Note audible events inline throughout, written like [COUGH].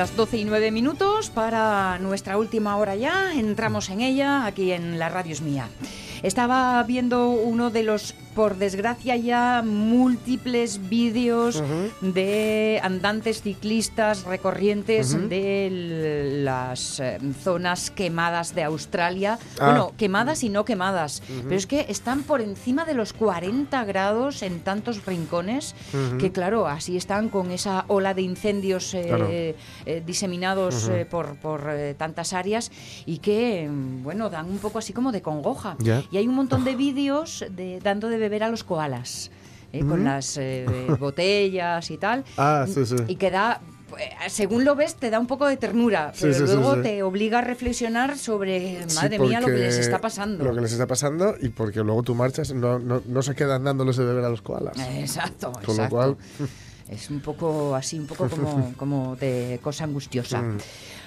Las 12 y 9 minutos para nuestra última hora ya. Entramos en ella aquí en La Radio es Mía. Estaba viendo uno de los, por desgracia ya, múltiples vídeos de andantes ciclistas recorrientes de las eh, zonas quemadas de Australia. Ah. Bueno, quemadas y no quemadas. Pero es que están por encima de los 40 grados en tantos rincones que, claro, así están con esa ola de incendios eh, Claro. eh, diseminados por, por, tantas áreas y que, mm, bueno, dan un poco así como de congoja. Y hay un montón de vídeos de, dando de beber a los koalas. eh, Con las eh, [LAUGHS] botellas y tal. Ah, sí, sí. Y que da, eh, según lo ves, te da un poco de ternura, pero sí, sí, luego sí. te obliga a reflexionar sobre, madre mía, lo que les está pasando. Lo que les está pasando y porque luego tú marchas, no, no, no se quedan dándoles de beber a los koalas. Exacto, Con lo cual- Es un poco así, un poco como, [LAUGHS] como de cosa angustiosa.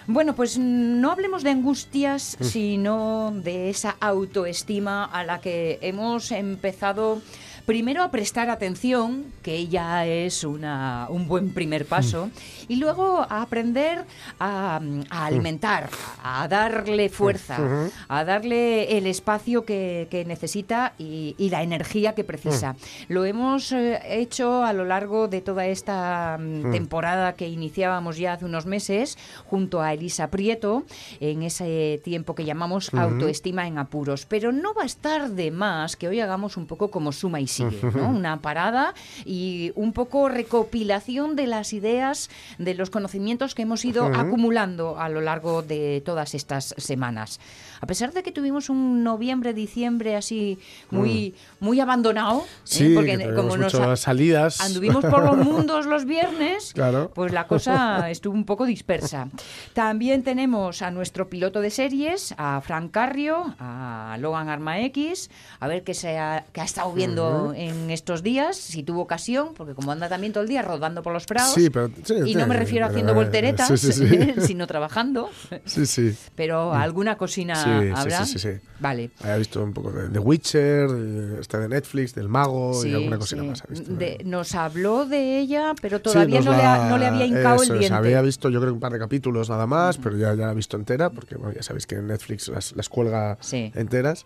Mm. Bueno, pues no hablemos de angustias, sino de esa autoestima a la que hemos empezado primero a prestar atención, que ya es una, un buen primer paso, y luego a aprender a, a alimentar, a darle fuerza, a darle el espacio que, que necesita y, y la energía que precisa. Lo hemos eh, hecho a lo largo de toda esta mm, temporada que iniciábamos ya hace unos meses junto a Elisa Prieto en ese tiempo que llamamos autoestima en apuros. Pero no va a estar de más que hoy hagamos un poco como suma y sigue, ¿no? Una parada y un poco recopilación de las ideas, de los conocimientos que hemos ido acumulando a lo largo de todas estas semanas. A pesar de que tuvimos un noviembre, diciembre así muy, muy abandonado, ¿eh? Sí, porque que como nos salidas. anduvimos por los [LAUGHS] mundos los viernes, Claro. pues la cosa estuvo un poco dispersa. También tenemos a nuestro piloto de series, a Frank Carrio, a Logan Arma X, a ver qué, se ha, qué ha estado viendo en estos días, si tuvo ocasión, porque como anda también todo el día rodando por los prados, Sí, pero- sí, y no me refiero pero, haciendo eh, volteretas, [LAUGHS] sino trabajando, Sí, sí. pero alguna cocina Sí, sí, sí, sí, sí. Vale. Ha visto un poco de The Witcher, de, esta de Netflix, del mago y alguna cosita más. Ha visto, De- nos habló de ella, pero todavía no, le ha- no le había hincado eso el diente. había visto yo creo un par de capítulos nada más, pero ya, ya la he visto entera, porque bueno, ya sabéis que Netflix las, las cuelga enteras.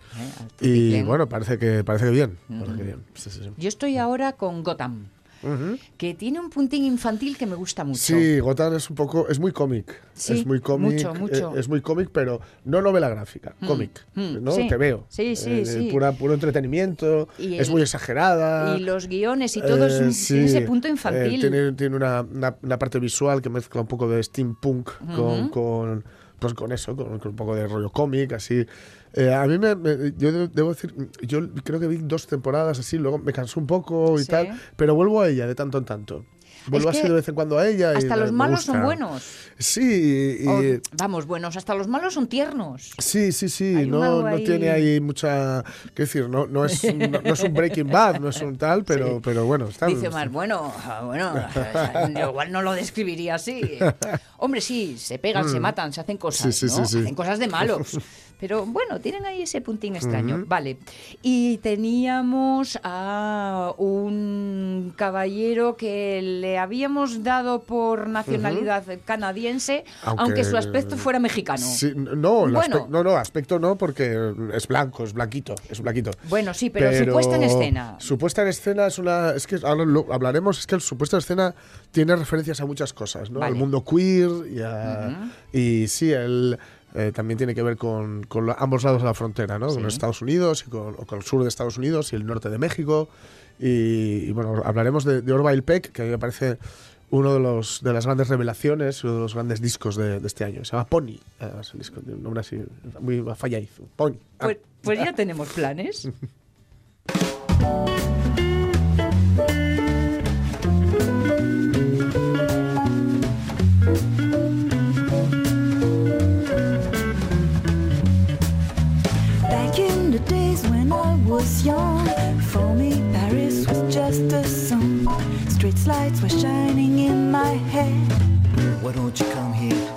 Eh, Y bueno, parece que parece que bien. parece que. Yo estoy ahora con Gotham, Que tiene un puntín infantil que me gusta mucho. Sí, Gotham es un poco, es muy cómic. Sí, es muy cómic. mucho, mucho. eh, Es muy cómic, pero no novela gráfica, cómic. mm, ¿no? sí. Te veo. Sí, sí, Eh, sí. Pura, puro entretenimiento. Y es muy exagerada. Y los guiones y todo es Eh, sí, tiene ese punto eh, infantil. tiene tiene una, una- una parte visual que mezcla un poco de steampunk con, con, pues con eso, con, con un poco de rollo cómic, así. Eh, a mí me, me- yo de- debo decir, yo creo que vi dos temporadas así, luego me cansó un poco y Sí. tal, pero vuelvo a ella de tanto en tanto. Vuelvo Es así que de vez en cuando a ella. hasta los malos son buenos. Sí, y, O, vamos, buenos, hasta los malos son tiernos. Sí, sí, sí, no, no tiene ahí mucha... ¿Qué decir? No, no, es, un- no, no es un Breaking Bad, no es un tal, [LAUGHS] pero, pero bueno, está Dice Omar, bueno, ah, bueno, [LAUGHS] igual no lo describiría así. [LAUGHS] Hombre, sí, se pegan, se matan, se hacen cosas, Mm. Sí, sí, sí, sí. Hacen cosas de malos. Pero bueno, tienen ahí ese puntín extraño. Vale. Y teníamos a un caballero que le habíamos dado por nacionalidad canadiense, aunque, su aspecto fuera mexicano. Sí, no, el Bueno. no, no, aspecto no, porque es blanco, es blanquito, es blanquito. Bueno, sí, pero, su puesta en escena. Su puesta en escena es una. Es que ahora lo hablaremos, es que su puesta en escena tiene referencias a muchas cosas, ¿no? Vale. Al mundo queer y, a- y sí, él. Eh, también tiene que ver con, con ambos lados de la frontera, ¿no? Con los Estados Unidos y con, con el sur de Estados Unidos y el norte de México. Y, y, bueno, hablaremos de, de Orville Peck, que a mí me parece uno de, los, de las grandes revelaciones, uno de los grandes discos de, de este año. Se llama Pony. además, el disco, tiene un nombre así, muy fallaizo. Pony. Ah. Pues, pues ya tenemos planes. [LAUGHS] was young, for me Paris was just a song. Street lights were shining in my head. Why don't you come here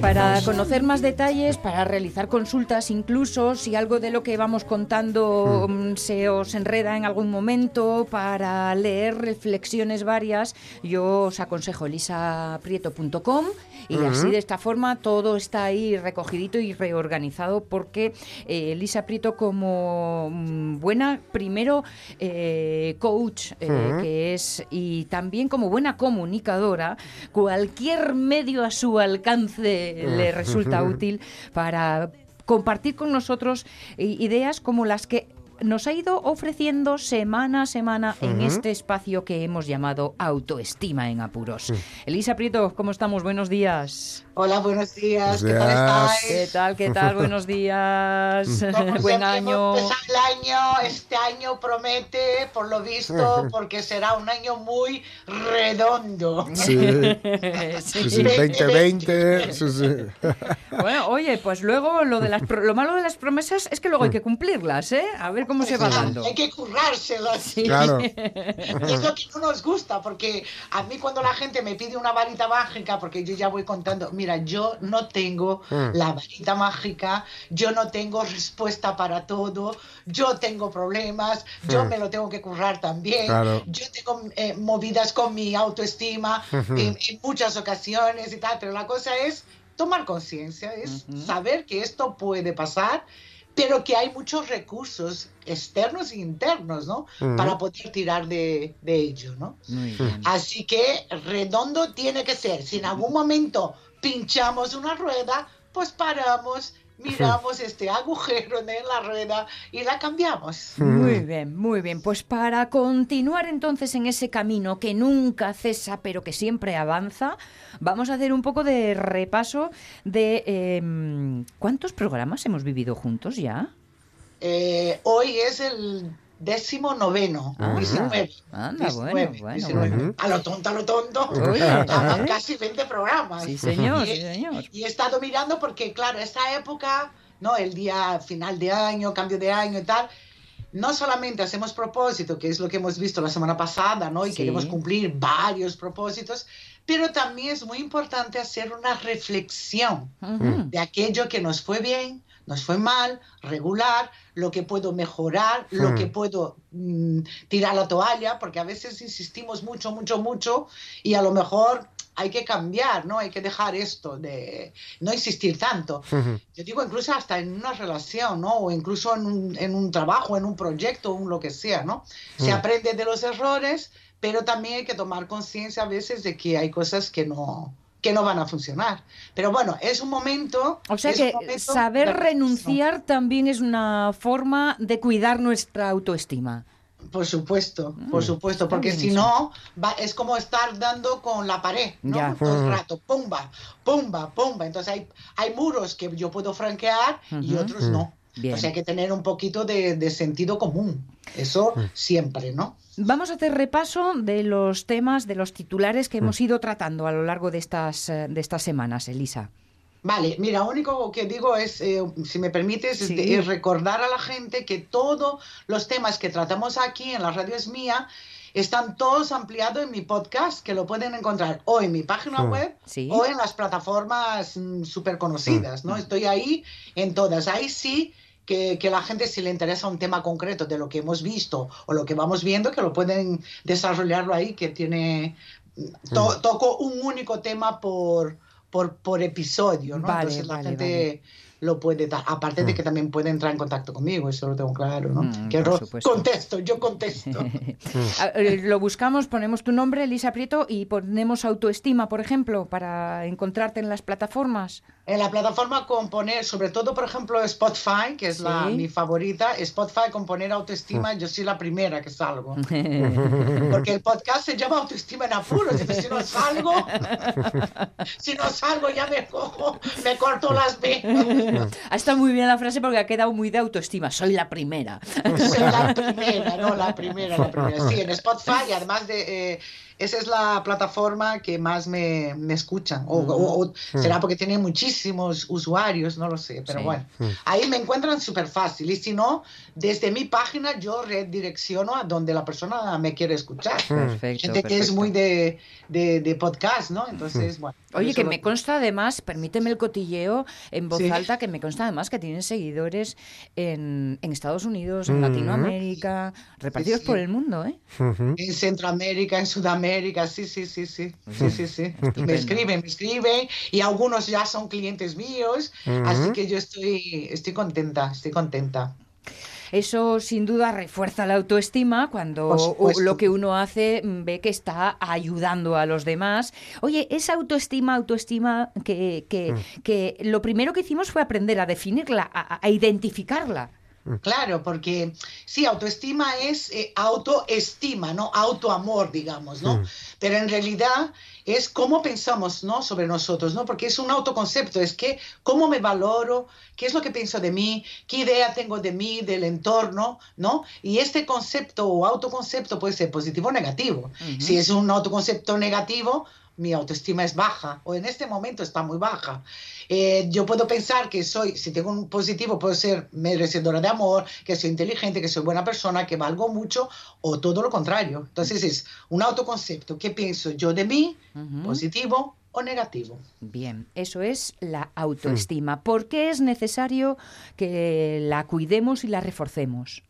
Para conocer más detalles, para realizar consultas, incluso si algo de lo que vamos contando mm, se os enreda en algún momento, para leer reflexiones varias, yo os aconsejo elisaprieto.com y así de esta forma todo está ahí recogidito y reorganizado porque eh, Elisa Prieto como mm, buena, primero eh, coach eh, que es y también como buena comunicadora, cualquier medio a su alcance le resulta útil para compartir con nosotros ideas como las que nos ha ido ofreciendo semana a semana en este espacio que hemos llamado Autoestima en Apuros. Elisa Prieto, ¿cómo estamos? Buenos días. Hola, buenos días. Buenos ¿Qué tal estáis? ¿Qué tal? ¿Qué tal? Buenos días. Como [LAUGHS] Buen año. el año, este año promete, por lo visto, porque será un año muy redondo. Sí, [LAUGHS] Sí. sí, sí, 2020. Sí, sí. Bueno, oye, pues luego lo de las pro- lo malo de las promesas es que luego hay que cumplirlas, ¿eh? A ver cómo se va dando. Hay que currárselas. Claro. [LAUGHS] Es lo que no nos gusta, porque a mí cuando la gente me pide una varita mágica, porque yo ya voy contando, mira, yo no tengo la varita mágica, yo no tengo respuesta para todo, yo tengo problemas, yo me lo tengo que currar también, Claro. yo tengo eh, movidas con mi autoestima en, en muchas ocasiones y tal, pero la cosa es tomar conciencia, es saber que esto puede pasar pero que hay muchos recursos externos e internos, ¿no? Para poder tirar de, de ello, ¿no? Muy bien. Así que redondo tiene que ser. Si en algún momento pinchamos una rueda, pues paramos, miramos este agujero en la rueda y la cambiamos. Muy bien, muy bien. Pues para continuar entonces en ese camino que nunca cesa, pero que siempre avanza, vamos a hacer un poco de repaso de em, cuántos programas hemos vivido juntos ya. Eh, hoy es el décimo noveno, Ah, 19. anda, 19, bueno, bueno, 19. bueno. A lo tonto, a lo tonto. ¿eh? Casi 20 programas. Sí, señor, Y- sí, señor. Y he estado mirando porque, claro, esta época, ¿no? El día final de año, cambio de año y tal, no solamente hacemos propósito, que es lo que hemos visto la semana pasada, ¿no? Y Sí. queremos cumplir varios propósitos, pero también es muy importante hacer una reflexión de aquello que nos fue bien, nos fue mal, regular, lo que puedo mejorar, lo que puedo mm, tirar la toalla, porque a veces insistimos mucho, mucho, mucho y a lo mejor hay que cambiar, ¿no? Hay que dejar esto de no insistir tanto. Yo digo incluso hasta en una relación, ¿no? O incluso en un, en un trabajo, en un proyecto, un lo que sea, ¿no? Se aprende de los errores, pero también hay que tomar conciencia a veces de que hay cosas que no que no van a funcionar. Pero bueno, es un momento... O sea que momento saber de renunciar también es una forma de cuidar nuestra autoestima. Por supuesto, por supuesto, porque Mm. si eso. no, va, es como estar dando con la pared, ¿no? Ya. Todo el rato, pumba, pumba, pumba. Entonces hay, hay muros que yo puedo franquear y otros no. Bien. O sea, hay que tener un poquito de, de sentido común. Eso siempre, ¿no? Vamos a hacer repaso de los temas, de los titulares que hemos ido tratando a lo largo de estas, eh, de estas semanas, Elisa. Vale, mira, lo único que digo es, eh, si me permites, es, Sí. de- es recordar a la gente que todos los temas que tratamos aquí en la radio es mía, están todos ampliados en mi podcast, que lo pueden encontrar o en mi página web Sí. o en las plataformas súper conocidas, ¿no? Estoy ahí en todas. Ahí sí que, que la gente, si le interesa un tema concreto de lo que hemos visto o lo que vamos viendo, que lo pueden desarrollarlo ahí, que tiene... to- toco un único tema por, por, por episodio, ¿no? Vale, Entonces la vale, gente lo puede dar. Aparte de que también puede entrar en contacto conmigo, eso lo tengo claro, ¿no? Mm, que contesto, yo contesto. [LAUGHS] Eh, Lo buscamos, ponemos tu nombre, Elisa Prieto, y ponemos autoestima, por ejemplo, para encontrarte en las plataformas. En la plataforma con poner, sobre todo, por ejemplo, Spotify, que es la, mi favorita, Spotify con poner autoestima, yo soy la primera que salgo. [LAUGHS] Porque el podcast se llama Autoestima en Apuros, si no salgo, [LAUGHS] si no salgo ya me cojo, me corto las venas. Ha estado muy bien la frase porque ha quedado muy de autoestima. Soy la primera. Soy la primera, no, la primera, la primera. Sí, en Spotify, además de... eh, esa es la plataforma que más me, me escuchan. O, o- o será porque tiene muchísimos usuarios, no lo sé. Pero Sí. bueno, ahí me encuentran súper fácil. Y si no, desde mi página yo redirecciono a donde la persona me quiere escuchar. Perfecto, Gente que es perfecto. muy de, de, de podcast, ¿no? Entonces, bueno. Oye, que me consta además, permíteme el cotilleo en voz Sí. alta, que me consta además que tienen seguidores en, en Estados Unidos, en Latinoamérica, repartidos sí. por el mundo, ¿eh? En Centroamérica, en Sudamérica, sí, sí, sí, sí, sí, sí, sí. Estupendo. Me escriben, me escriben y algunos ya son clientes míos, así que yo estoy, estoy contenta, estoy contenta. Eso sin duda refuerza la autoestima cuando lo que uno hace mm, ve que está ayudando a los demás. Oye, esa autoestima, autoestima que, que, que lo primero que hicimos fue aprender a definirla, a, a identificarla. Claro, porque sí, autoestima es eh, autoestima, ¿no? Autoamor, digamos, ¿no? Pero en realidad es cómo pensamos, ¿no? Sobre nosotros, ¿no? Porque es un autoconcepto, es que cómo me valoro, qué es lo que pienso de mí, qué idea tengo de mí, del entorno, ¿no? Y este concepto o autoconcepto puede ser positivo o negativo. Si es un autoconcepto negativo, mi autoestima es baja o en este momento está muy baja. Eh, yo puedo pensar que soy, si tengo un positivo, puedo ser merecedora de amor, que soy inteligente, que soy buena persona, que valgo mucho o todo lo contrario. Entonces es un autoconcepto. ¿Qué pienso yo de mí? ¿Positivo o negativo? Bien, eso es la autoestima. ¿Por qué es necesario que la cuidemos y la reforcemos?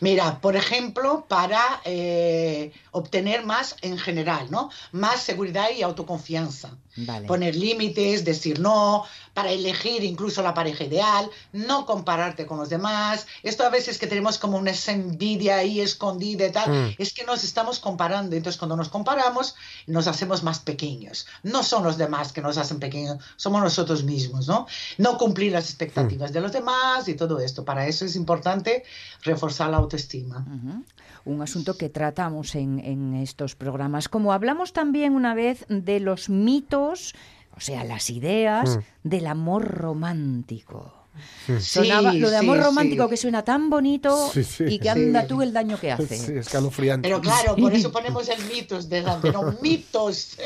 Mira, por ejemplo, para eh, obtener más en general, ¿no? Más seguridad y autoconfianza. Vale. Poner límites, decir no, para elegir incluso la pareja ideal, no compararte con los demás. Esto a veces que tenemos como una envidia ahí escondida y tal, es que nos estamos comparando. Entonces, cuando nos comparamos, nos hacemos más pequeños. No son los demás que nos hacen pequeños, somos nosotros mismos, ¿no? No cumplir las expectativas de los demás y todo esto. Para eso es importante reforzar la autoestima. Un asunto que tratamos en, en estos programas. Como hablamos también una vez de los mitos, o sea, las ideas del amor romántico. Sonaba Sí, lo de amor sí. romántico que suena tan bonito Sí, sí. y que anda Sí. tú el daño que hace. Sí, escalofriante. Pero claro, por eso ponemos el mitos delante, [LAUGHS] ¿no? Mitos,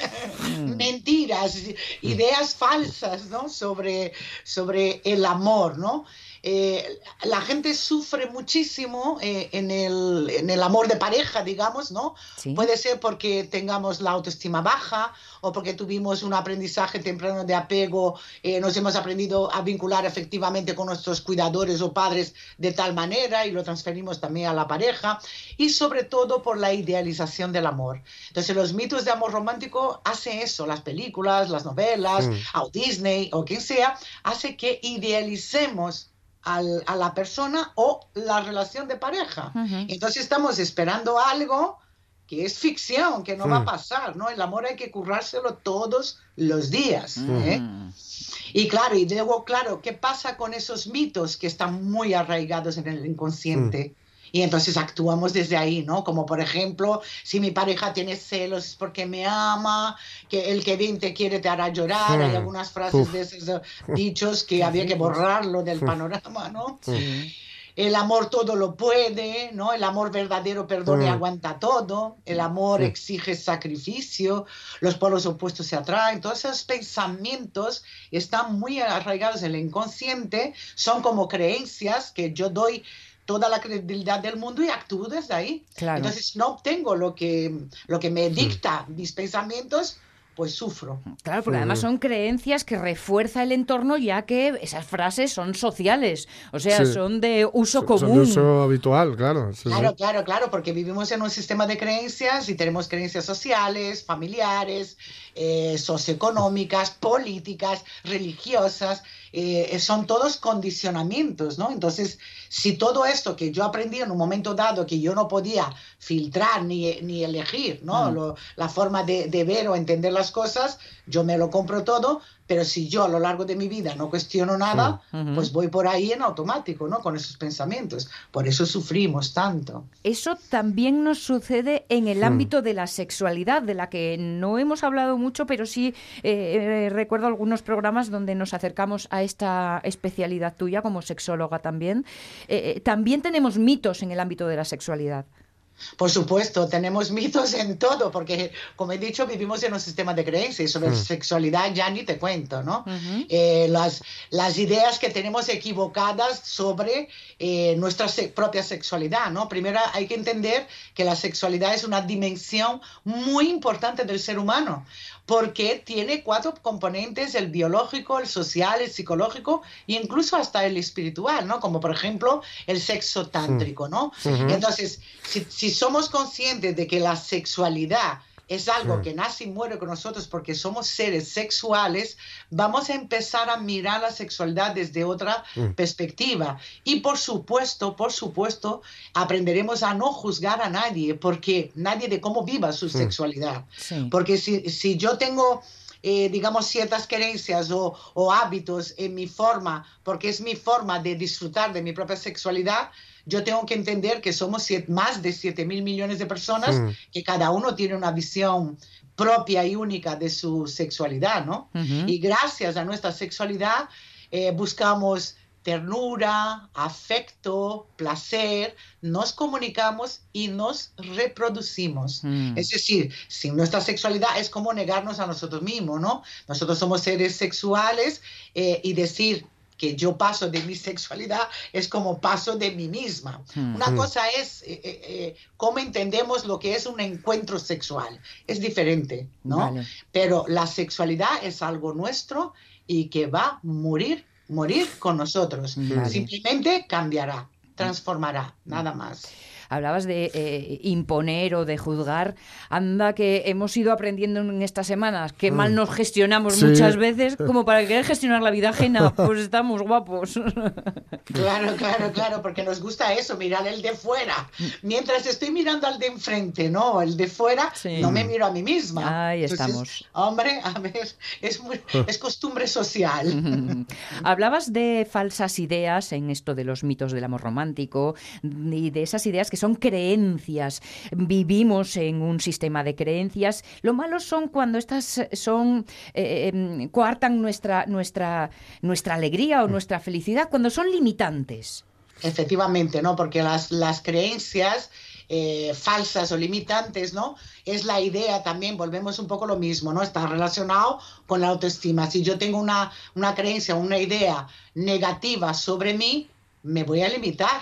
mentiras, ideas falsas, ¿no? Sobre, sobre el amor, ¿no? Eh, la gente sufre muchísimo eh, en, el, en el amor de pareja, digamos, ¿no? Sí. Puede ser porque tengamos la autoestima baja o porque tuvimos un aprendizaje temprano de apego, eh, nos hemos aprendido a vincular efectivamente con nuestros cuidadores o padres de tal manera y lo transferimos también a la pareja y sobre todo por la idealización del amor. Entonces los mitos de amor romántico hacen eso, las películas, las novelas, o Disney o quien sea, hace que idealicemos al- a la persona o la relación de pareja. Entonces estamos esperando algo que es ficción, que no va a pasar, ¿no? El amor hay que currárselo todos los días. ¿eh? Mm. Y claro, y luego, claro, ¿qué pasa con esos mitos que están muy arraigados en el inconsciente? Y entonces actuamos desde ahí, ¿no? Como por ejemplo, si mi pareja tiene celos es porque me ama, que el que bien te quiere te hará llorar. Hay algunas frases de esos eh, dichos que había que borrarlo del panorama, ¿no? El amor todo lo puede, ¿no? El amor verdadero perdona y aguanta todo. El amor exige sacrificio. Los polos opuestos se atraen. Todos esos pensamientos están muy arraigados en el inconsciente. Son como creencias que yo doy toda la credibilidad del mundo y actúo desde ahí. Claro. Entonces, no obtengo lo que, lo que me dicta mis pensamientos, pues sufro. Claro, porque además son creencias que refuerza el entorno ya que esas frases son sociales, o sea, Sí. son de uso Son de común. uso habitual, claro. sí, sí. Claro, claro, claro, porque vivimos en un sistema de creencias y tenemos creencias sociales, familiares, eh, socioeconómicas, políticas, religiosas, eh, son todos condicionamientos, ¿no? Entonces, si todo esto que yo aprendí en un momento dado que yo no podía filtrar ni, ni elegir, ¿no? Lo- la forma de, de ver o entender las cosas, yo me lo compro todo, pero si yo a lo largo de mi vida no cuestiono nada, pues voy por ahí en automático, ¿no? Con esos pensamientos. Por eso sufrimos tanto. Eso también nos sucede en el ámbito de la sexualidad, de la que no hemos hablado mucho, pero sí eh, eh, recuerdo algunos programas donde nos acercamos a esta especialidad tuya como sexóloga también. Eh, eh, también tenemos mitos en el ámbito de la sexualidad. Por supuesto, tenemos mitos en todo, porque como he dicho, vivimos en un sistema de creencias y sobre sexualidad ya ni te cuento, ¿no? Eh, las, las ideas que tenemos equivocadas sobre eh, nuestra se- propia sexualidad, ¿no? Primero hay que entender que la sexualidad es una dimensión muy importante del ser humano, porque tiene cuatro componentes, el biológico, el social, el psicológico e incluso hasta el espiritual, ¿no? Como por ejemplo el sexo tántrico, ¿no? Entonces, si, si somos conscientes de que la sexualidad es algo que nace y muere con nosotros porque somos seres sexuales, vamos a empezar a mirar la sexualidad desde otra perspectiva. Y por supuesto, por supuesto, aprenderemos a no juzgar a nadie, porque nadie de cómo viva su sexualidad. Sí. Porque si, si yo tengo, eh, digamos, ciertas creencias o, o hábitos en mi forma, porque es mi forma de disfrutar de mi propia sexualidad, yo tengo que entender que somos siete- más de 7 mil millones de personas, que cada uno tiene una visión propia y única de su sexualidad, ¿no? Y gracias a nuestra sexualidad eh, buscamos ternura, afecto, placer, nos comunicamos y nos reproducimos. Mm. Es decir, sin nuestra sexualidad es como negarnos a nosotros mismos, ¿no? Nosotros somos seres sexuales eh, y decir que yo paso de mi sexualidad es como paso de mí misma. Una cosa es eh, eh, eh, cómo entendemos lo que es un encuentro sexual. Es diferente, ¿no? Vale. Pero la sexualidad es algo nuestro y que va a morir, morir con nosotros. Vale. Simplemente cambiará, transformará, nada más. Hablabas de eh, imponer o de juzgar. Anda que hemos ido aprendiendo en estas semanas que mal nos gestionamos Sí. muchas veces [LAUGHS] como para querer gestionar la vida ajena. Pues estamos guapos. [LAUGHS] Claro, claro, claro, porque nos gusta eso, mirar el de fuera. Mientras estoy mirando al de enfrente, ¿no? El de fuera, Sí. no me miro a mí misma. Ahí Entonces, estamos. Hombre, a ver, es, muy- [LAUGHS] es costumbre social. Hablabas de falsas ideas en esto de los mitos del amor romántico y de esas ideas que son creencias. Vivimos en un sistema de creencias. Lo malo son cuando estas son eh, em, coartan nuestra nuestra nuestra alegría o nuestra felicidad cuando son limitantes. Efectivamente, ¿no? Porque las, las creencias eh, falsas o limitantes, ¿no? Es la idea también, volvemos un poco lo mismo, ¿no? Está relacionado con la autoestima. Si yo tengo una, una creencia, una idea negativa sobre mí, me voy a limitar.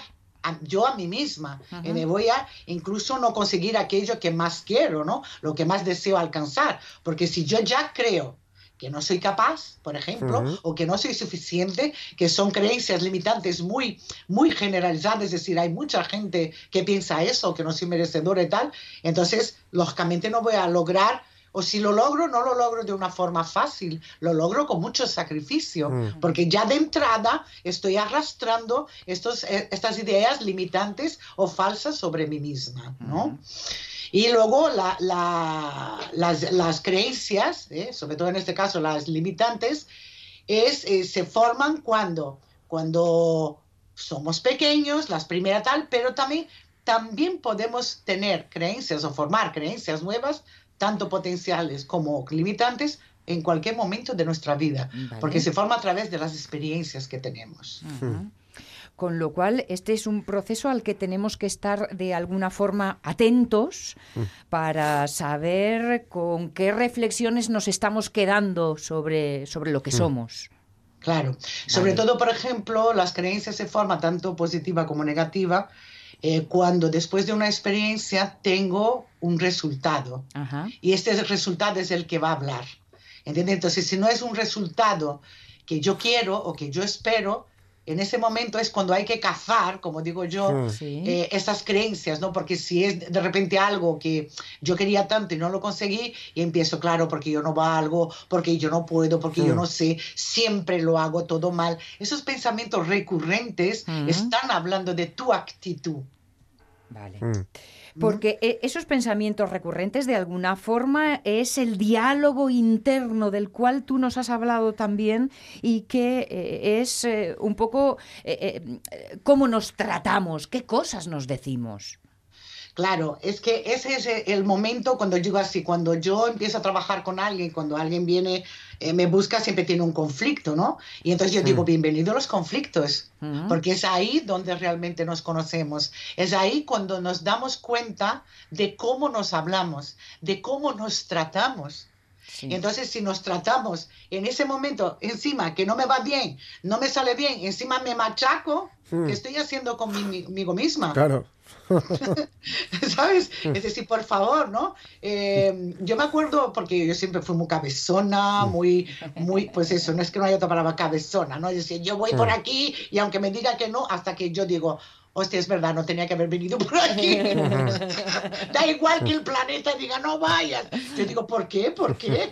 A- yo a mí misma y me voy a incluso no conseguir aquello que más quiero, ¿no? Lo que más deseo alcanzar, porque si yo ya creo que no soy capaz, por ejemplo, o que no soy suficiente, que son creencias limitantes muy, muy generalizadas, es decir, hay mucha gente que piensa eso, que no soy merecedora y tal, entonces, lógicamente no voy a lograr, o si lo logro, no lo logro de una forma fácil, lo logro con mucho sacrificio, porque ya de entrada estoy arrastrando estos, eh, estas ideas limitantes o falsas sobre mí misma, ¿no? Y luego la- la- las, las creencias, ¿eh? sobre todo en este caso las limitantes, es, eh, se forman cuando, cuando somos pequeños, las primeras tal, pero también, también podemos tener creencias o formar creencias nuevas, tanto potenciales como limitantes, en cualquier momento de nuestra vida, Vale. porque se forma a través de las experiencias que tenemos. Con lo cual, este es un proceso al que tenemos que estar de alguna forma atentos para saber con qué reflexiones nos estamos quedando sobre, sobre lo que somos. Claro. Sobre Vale. todo, por ejemplo, las creencias se forman tanto positiva como negativa eh, cuando después de una experiencia tengo un resultado. Ajá. Y este resultado es el que va a hablar. ¿Entiendes? Entonces, si no es un resultado que yo quiero o que yo espero, en ese momento es cuando hay que cazar, como digo yo, Mm. Sí. eh, esas creencias, ¿no? Porque si es de repente algo que yo quería tanto y no lo conseguí, y empiezo, claro, porque yo no valgo, porque yo no puedo, porque yo Mm. no sé, siempre lo hago todo mal. Esos pensamientos recurrentes Mm. están hablando de tu actitud. Vale. Porque eh, esos pensamientos recurrentes, de alguna forma, es el diálogo interno del cual tú nos has hablado también y que eh, es eh, un poco eh, eh, cómo nos tratamos, qué cosas nos decimos. Claro, es que ese es el momento cuando digo así, cuando yo empiezo a trabajar con alguien, cuando alguien viene, eh, me busca, siempre tiene un conflicto, ¿no? Y entonces yo digo, bienvenido a los conflictos, porque es ahí donde realmente nos conocemos, es ahí cuando nos damos cuenta de cómo nos hablamos, de cómo nos tratamos. Sí. Y entonces si nos tratamos en ese momento, encima que no me va bien, no me sale bien, encima me machaco, ¿qué estoy haciendo conmigo misma? Claro. [LAUGHS] ¿Sabes? Es decir, por favor, ¿no? Eh, yo me acuerdo, porque yo siempre fui muy cabezona, muy, muy, pues eso, no es que no haya otra palabra cabezona, ¿no? Es decir, yo voy por aquí y aunque me diga que no, hasta que yo digo, hostia, es verdad, no tenía que haber venido por aquí. [LAUGHS] da igual que el planeta diga, no vayas. Yo digo, ¿por qué? ¿Por qué?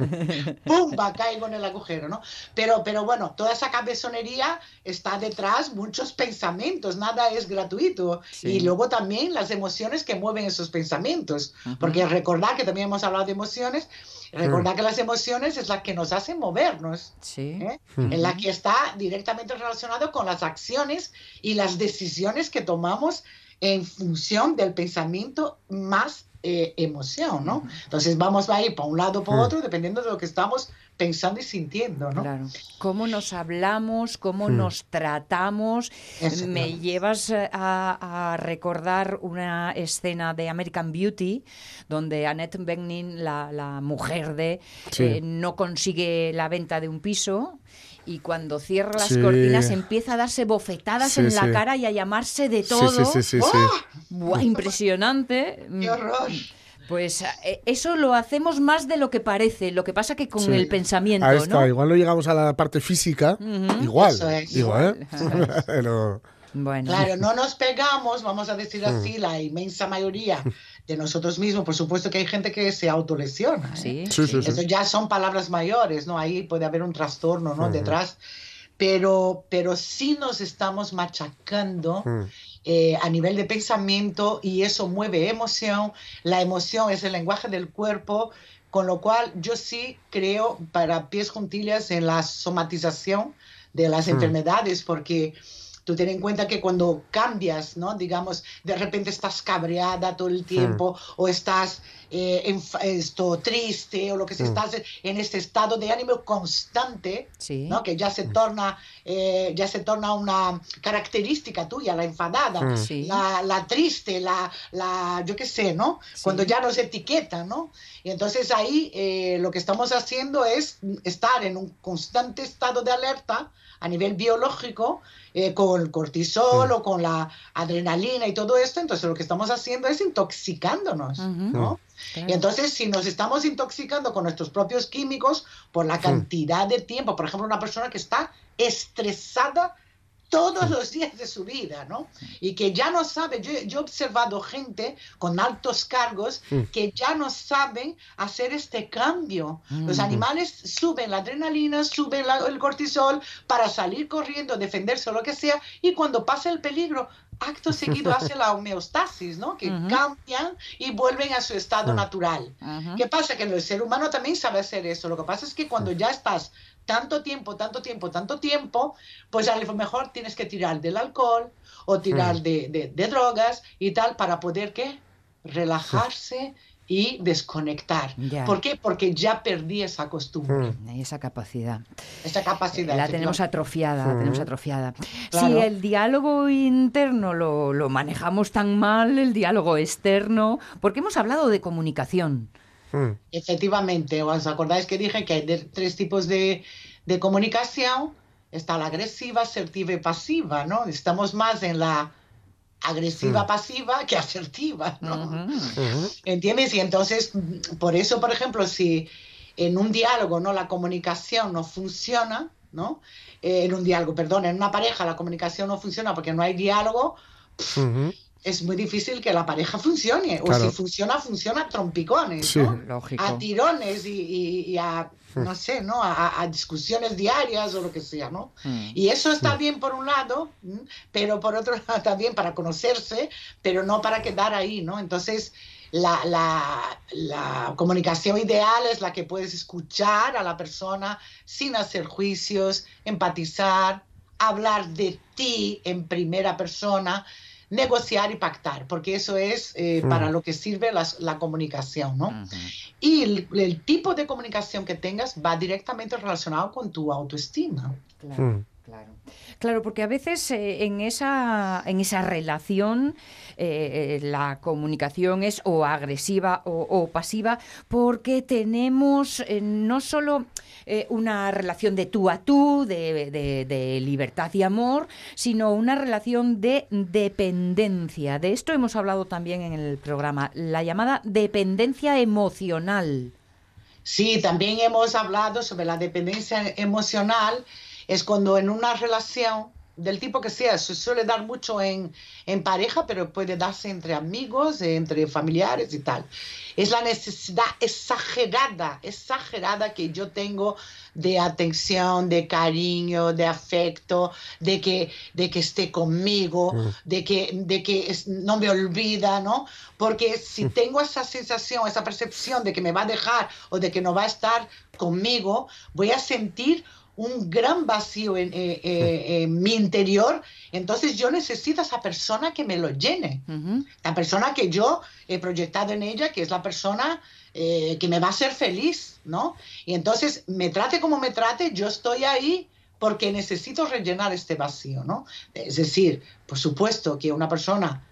¡Pumba! Caigo en el agujero, ¿no? Pero, pero bueno, toda esa cabezonería está detrás muchos pensamientos, nada es gratuito. Sí. Y luego también las emociones que mueven esos pensamientos. Porque recordar que también hemos hablado de emociones, recordar que las emociones es la que nos hacen movernos. Sí. ¿eh? en la que está directamente relacionado con las acciones y las decisiones que tomamos en función del pensamiento más eh, emoción, ¿no? Entonces vamos a ir para un lado o para otro dependiendo de lo que estamos pensando y sintiendo, ¿no? Claro. Cómo nos hablamos, cómo nos tratamos. Eso, Me claro. llevas eh, a, a recordar una escena de American Beauty, donde Annette Bening, la, la mujer de, Sí. eh, no consigue la venta de un piso. Y cuando cierra las Sí. cortinas empieza a darse bofetadas Sí, en la sí. cara y a llamarse de todo. sí, sí, sí, sí. ¡Oh! Buah, impresionante. [LAUGHS] ¡Qué horror! Pues eh, eso lo hacemos más de lo que parece. Lo que pasa que con Sí. el pensamiento, Ahí está, ¿no? igual no llegamos a la parte física, igual, Eso es. igual, ¿eh? [LAUGHS] Pero, Bueno. Claro, no [LAUGHS] nos pegamos, vamos a decir así, la inmensa mayoría de nosotros mismos. Por supuesto que hay gente que se autolesiona. ¿eh? Sí, Sí, sí, sí. Eso ya son palabras mayores, ¿no? Ahí puede haber un trastorno, ¿no? Detrás. Pero, pero sí nos estamos machacando Mm. eh, a nivel de pensamiento y eso mueve emoción. La emoción es el lenguaje del cuerpo, con lo cual yo sí creo para pies juntillas en la somatización de las enfermedades, porque tú ten en cuenta que cuando cambias, ¿no? Digamos, de repente estás cabreada todo el tiempo o estás eh, enf- esto, triste o lo que sea, estás en este estado de ánimo constante, Sí. ¿no? Que ya se torna, eh, ya se torna una característica tuya, la enfadada. Sí. la, la triste, la, la, yo qué sé, ¿no? Cuando ya nos etiquetan, ¿no? Y entonces ahí eh, lo que estamos haciendo es estar en un constante estado de alerta a nivel biológico eh, con el cortisol o con la adrenalina y todo esto. Entonces lo que estamos haciendo es intoxicándonos. ¿no? Claro. Y entonces, si nos estamos intoxicando con nuestros propios químicos por la cantidad de tiempo, por ejemplo, una persona que está estresada todos los días de su vida, ¿no? Y que ya no sabe, yo, yo he observado gente con altos cargos que ya no saben hacer este cambio. Los animales suben la adrenalina, suben la- el cortisol para salir corriendo, defenderse o lo que sea, y cuando pasa el peligro, acto seguido hace la homeostasis, ¿no? Que Ujú. cambian y vuelven a su estado natural. Ajá. ¿Qué pasa? Que el ser humano también sabe hacer eso. Lo que pasa es que cuando ya estás tanto tiempo, tanto tiempo, tanto tiempo, pues a lo mejor tienes que tirar del alcohol o tirar de, de- de drogas y tal para poder, ¿qué? Relajarse y desconectar. Ya. ¿Por qué? Porque ya perdí esa costumbre, Hay Esa capacidad. esa capacidad. La tenemos atrofiada, la tenemos atrofiada. Si el diálogo interno lo, lo manejamos tan mal, el diálogo externo, porque hemos hablado de comunicación. Mm. Efectivamente, ¿os acordáis que dije que hay de- tres tipos de, de comunicación? está la agresiva, asertiva y pasiva, ¿no? Estamos más en la agresiva pasiva que asertiva, ¿no? ¿Entiendes? Y entonces, por eso, por ejemplo, si en un diálogo, ¿no? La comunicación no funciona, ¿no? Eh, en un diálogo, perdón, en una pareja la comunicación no funciona porque no hay diálogo, Ujú. Es muy difícil que la pareja funcione. O Claro. si funciona, funciona a trompicones, Sí. ¿no? Lógico. A tirones y, y- y a, no sé, ¿no? A, a- discusiones diarias o lo que sea, ¿no? Mm. Y eso está bien por un lado, pero por otro lado [LAUGHS] también para conocerse, pero no para quedar ahí, ¿no? Entonces, la, la- la comunicación ideal es la que puedes escuchar a la persona sin hacer juicios, empatizar, hablar de ti en primera persona, negociar y pactar, porque eso es eh, para lo que sirve las- la comunicación, ¿no? Y el, el tipo de comunicación que tengas va directamente relacionado con tu autoestima. Claro, Mm. Claro. Claro, porque a veces eh, en, esa, en esa relación eh, eh, la comunicación es o agresiva o, o pasiva porque tenemos eh, no solo eh, una relación de tú a tú, de, de- de libertad y amor, sino una relación de dependencia. De esto hemos hablado también en el programa, la llamada dependencia emocional. Sí, también hemos hablado sobre la dependencia emocional. Es cuando en una relación del tipo que sea, se suele dar mucho en, en pareja, pero puede darse entre amigos, entre familiares y tal. Es la necesidad exagerada, exagerada que yo tengo de atención, de cariño, de afecto, de que, de que esté conmigo, de que, de que es- no me olvida, ¿no? Porque si tengo esa sensación, esa percepción de que me va a dejar o de que no va a estar conmigo, voy a sentir un gran vacío en, eh, eh, en mi interior. Entonces yo necesito a esa persona que me lo llene. La persona que yo he proyectado en ella, que es la persona eh, que me va a hacer feliz, ¿no? Y entonces, me trate como me trate, yo estoy ahí porque necesito rellenar este vacío, ¿no? Es decir, por supuesto que una persona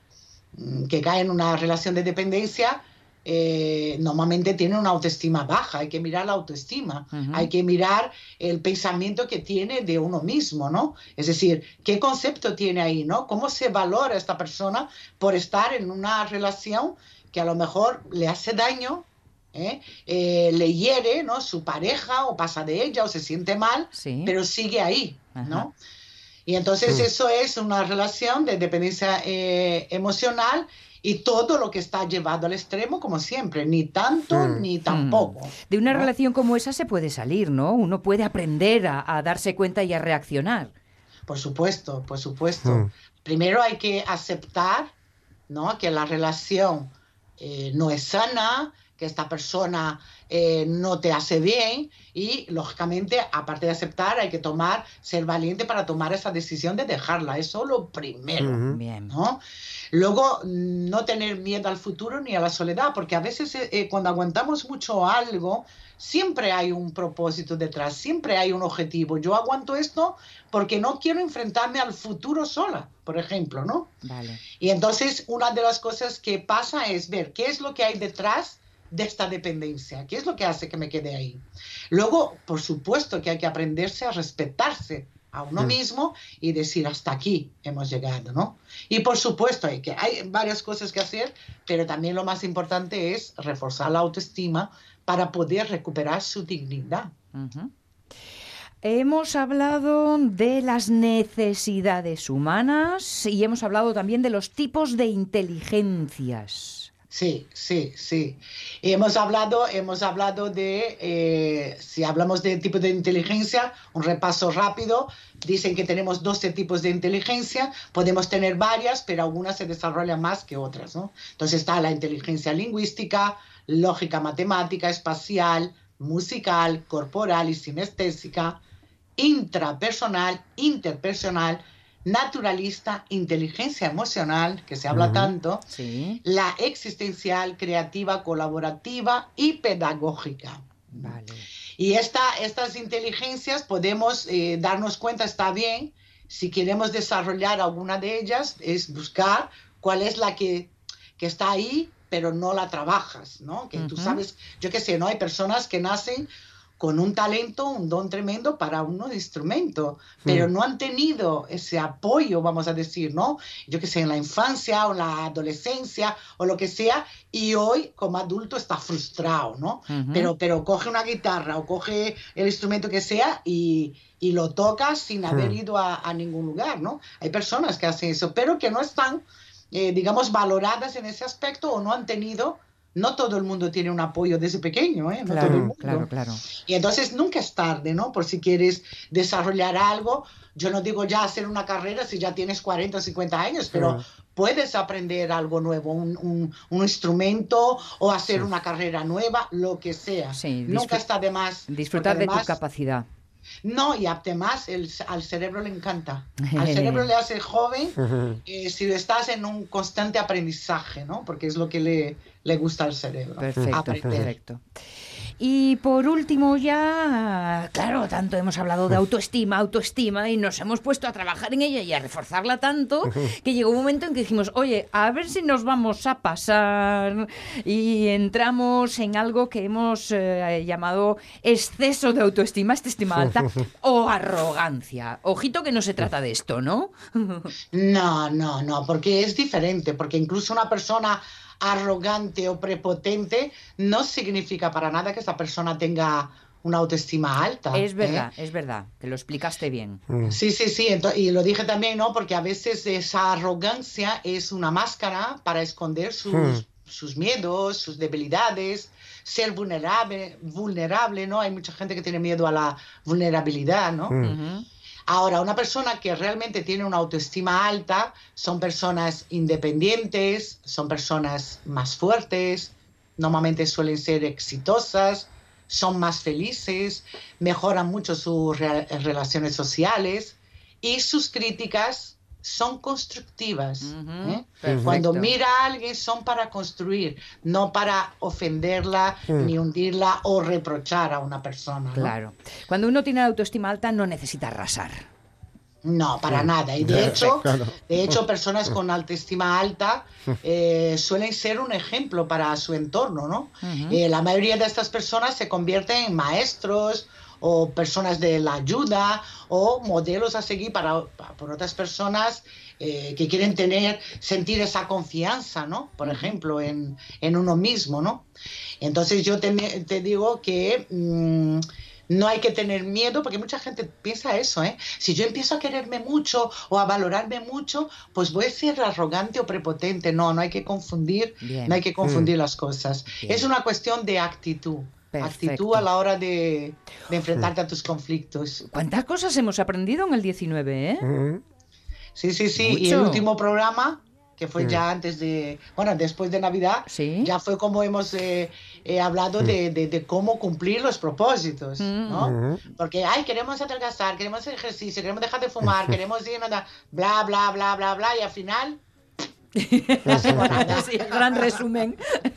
mm, que cae en una relación de dependencia eh, normalmente tiene una autoestima baja, hay que mirar la autoestima, Ujú. hay que mirar el pensamiento que tiene de uno mismo, ¿no? Es decir, ¿qué concepto tiene ahí, ¿no? ¿Cómo se valora esta persona por estar en una relación que a lo mejor le hace daño, ¿eh? Eh, le hiere, ¿no? Su pareja o pasa de ella o se siente mal, Sí. pero sigue ahí, Ajá. ¿no? Y entonces Mm. eso es una relación de dependencia eh, emocional y todo lo que está llevado al extremo, como siempre, ni tanto Mm. ni tampoco. De una ¿no? relación como esa se puede salir, ¿no? Uno puede aprender a, a darse cuenta y a reaccionar. Por supuesto, por supuesto. Mm. Primero hay que aceptar ¿no? que la relación eh, no es sana, que esta persona eh, no te hace bien y, lógicamente, aparte de aceptar, hay que tomar, ser valiente para tomar esa decisión de dejarla. Eso lo primero. Bien. ¿no? Luego, no tener miedo al futuro ni a la soledad, porque a veces eh, eh, cuando aguantamos mucho algo, siempre hay un propósito detrás, siempre hay un objetivo. Yo aguanto esto porque no quiero enfrentarme al futuro sola, por ejemplo, ¿no? Vale. Y entonces una de las cosas que pasa es ver qué es lo que hay detrás de esta dependencia, qué es lo que hace que me quede ahí. Luego, por supuesto que hay que aprenderse a respetarse a uno Mm. mismo y decir hasta aquí hemos llegado, ¿no? Y por supuesto hay que hay varias cosas que hacer, pero también lo más importante es reforzar la autoestima para poder recuperar su dignidad. Hemos hablado de las necesidades humanas y hemos hablado también de los tipos de inteligencias. Sí, sí, sí. Hemos hablado, hemos hablado de, eh, si hablamos de tipo de inteligencia, un repaso rápido, dicen que tenemos 12 tipos de inteligencia, podemos tener varias, pero algunas se desarrollan más que otras, ¿no? Entonces está la inteligencia lingüística, lógica matemática, espacial, musical, corporal y sinestésica, intrapersonal, interpersonal, naturalista, inteligencia emocional, que se habla tanto, Sí. la existencial, creativa, colaborativa y pedagógica. Vale. Y esta, estas inteligencias podemos eh, darnos cuenta, está bien, si queremos desarrollar alguna de ellas, es buscar cuál es la que, que está ahí, pero no la trabajas, ¿no? Que tú sabes, yo qué sé, ¿no? Hay personas que nacen con un talento, un don tremendo para un instrumento, pero no han tenido ese apoyo, vamos a decir, ¿no? Yo que sé, en la infancia o en la adolescencia o lo que sea, y hoy como adulto está frustrado, ¿no? pero, pero coge una guitarra o coge el instrumento que sea y, y lo toca sin haber ido a, a ningún lugar, ¿no? Hay personas que hacen eso, pero que no están, eh, digamos, valoradas en ese aspecto o no han tenido no todo el mundo tiene un apoyo desde pequeño, ¿eh? No todo el Claro, mundo. claro, claro. Y entonces nunca es tarde, ¿no? Por si quieres desarrollar algo. Yo no digo ya hacer una carrera si ya tienes 40 o 50 años, pero puedes aprender algo nuevo, un, un- un instrumento o hacer una carrera nueva, lo que sea. Sí, nunca está de más. Disfrutar de tu capacidad. No, y además el- al cerebro le encanta. Al [LAUGHS] cerebro le hace joven [LAUGHS] eh, si estás en un constante aprendizaje, ¿no? Porque es lo que le, le gusta al cerebro. Perfecto, aprender. perfecto. Y por último ya, claro, tanto hemos hablado de autoestima, autoestima y nos hemos puesto a trabajar en ella y a reforzarla tanto que llegó un momento en que dijimos, oye, a ver si nos vamos a pasar y entramos en algo que hemos eh, llamado exceso de autoestima, estima alta [LAUGHS] o arrogancia. Ojito que no se trata de esto, ¿no? No, no, no, porque es diferente, porque incluso una persona arrogante o prepotente no significa para nada que esa persona tenga una autoestima alta. Es ¿eh? verdad, es verdad, que lo explicaste bien. Sí, sí, sí, ento- y lo dije también, ¿no? Porque a veces esa arrogancia es una máscara para esconder sus, sus miedos, sus debilidades, ser vulnerable, vulnerable, ¿no? Hay mucha gente que tiene miedo a la vulnerabilidad, ¿no? Ujú. Ahora, una persona que realmente tiene una autoestima alta son personas independientes, son personas más fuertes, normalmente suelen ser exitosas, son más felices, mejoran mucho sus re- relaciones sociales y sus críticas son constructivas. ¿eh? Cuando mira a alguien son para construir, no para ofenderla, ni hundirla o reprochar a una persona. ¿no? Claro. Cuando uno tiene la autoestima alta no necesita arrasar. No, para nada. Y de hecho, de hecho, personas con autoestima alta eh, suelen ser un ejemplo para su entorno, ¿no? Eh, la mayoría de estas personas se convierten en maestros o personas de la ayuda o modelos a seguir para, para- por otras personas eh, que quieren tener, sentir esa confianza, ¿no? Por ejemplo, en, en uno mismo, ¿no? Entonces yo te, te digo que mm, no hay que tener miedo, porque mucha gente piensa eso, ¿eh? Si yo empiezo a quererme mucho o a valorarme mucho, pues voy a ser arrogante o prepotente. No, no hay que confundir, Bien. no hay que confundir las cosas. Bien. Es una cuestión de actitud. Perfecto. Actitud a la hora de, de enfrentarte a tus conflictos. ¿Cuántas cosas hemos aprendido en el 19, eh? Ujú. Sí, sí, sí. Y el último programa, que fue ya antes de, bueno, después de Navidad, Sí. ya fue como hemos eh, eh, hablado de, de- de cómo cumplir los propósitos, ¿no? Porque, ay, queremos adelgazar, queremos hacer ejercicio, queremos dejar de [LAUGHS] fumar, queremos ir, nada, bla, bla, bla, bla, bla, y al final... no hacemos nada. Sí, el gran resumen. [LAUGHS]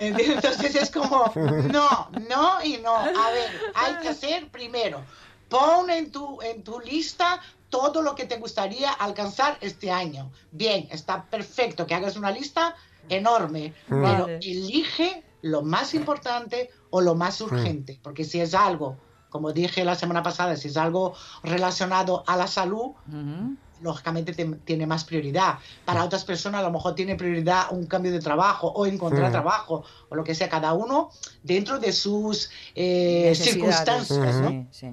Entonces es como, no, no y no. A ver, hay que hacer primero, pon en tu, en tu lista todo lo que te gustaría alcanzar este año. Bien, está perfecto que hagas una lista enorme, pero Vale. elige lo más importante o lo más urgente, porque si es algo, como dije la semana pasada, si es algo relacionado a la salud, Ujú. Lógicamente te- tiene más prioridad. Para otras personas a lo mejor tiene prioridad un cambio de trabajo o encontrar trabajo o lo que sea, cada uno dentro de sus eh, circunstancias, ¿no? Sí, sí.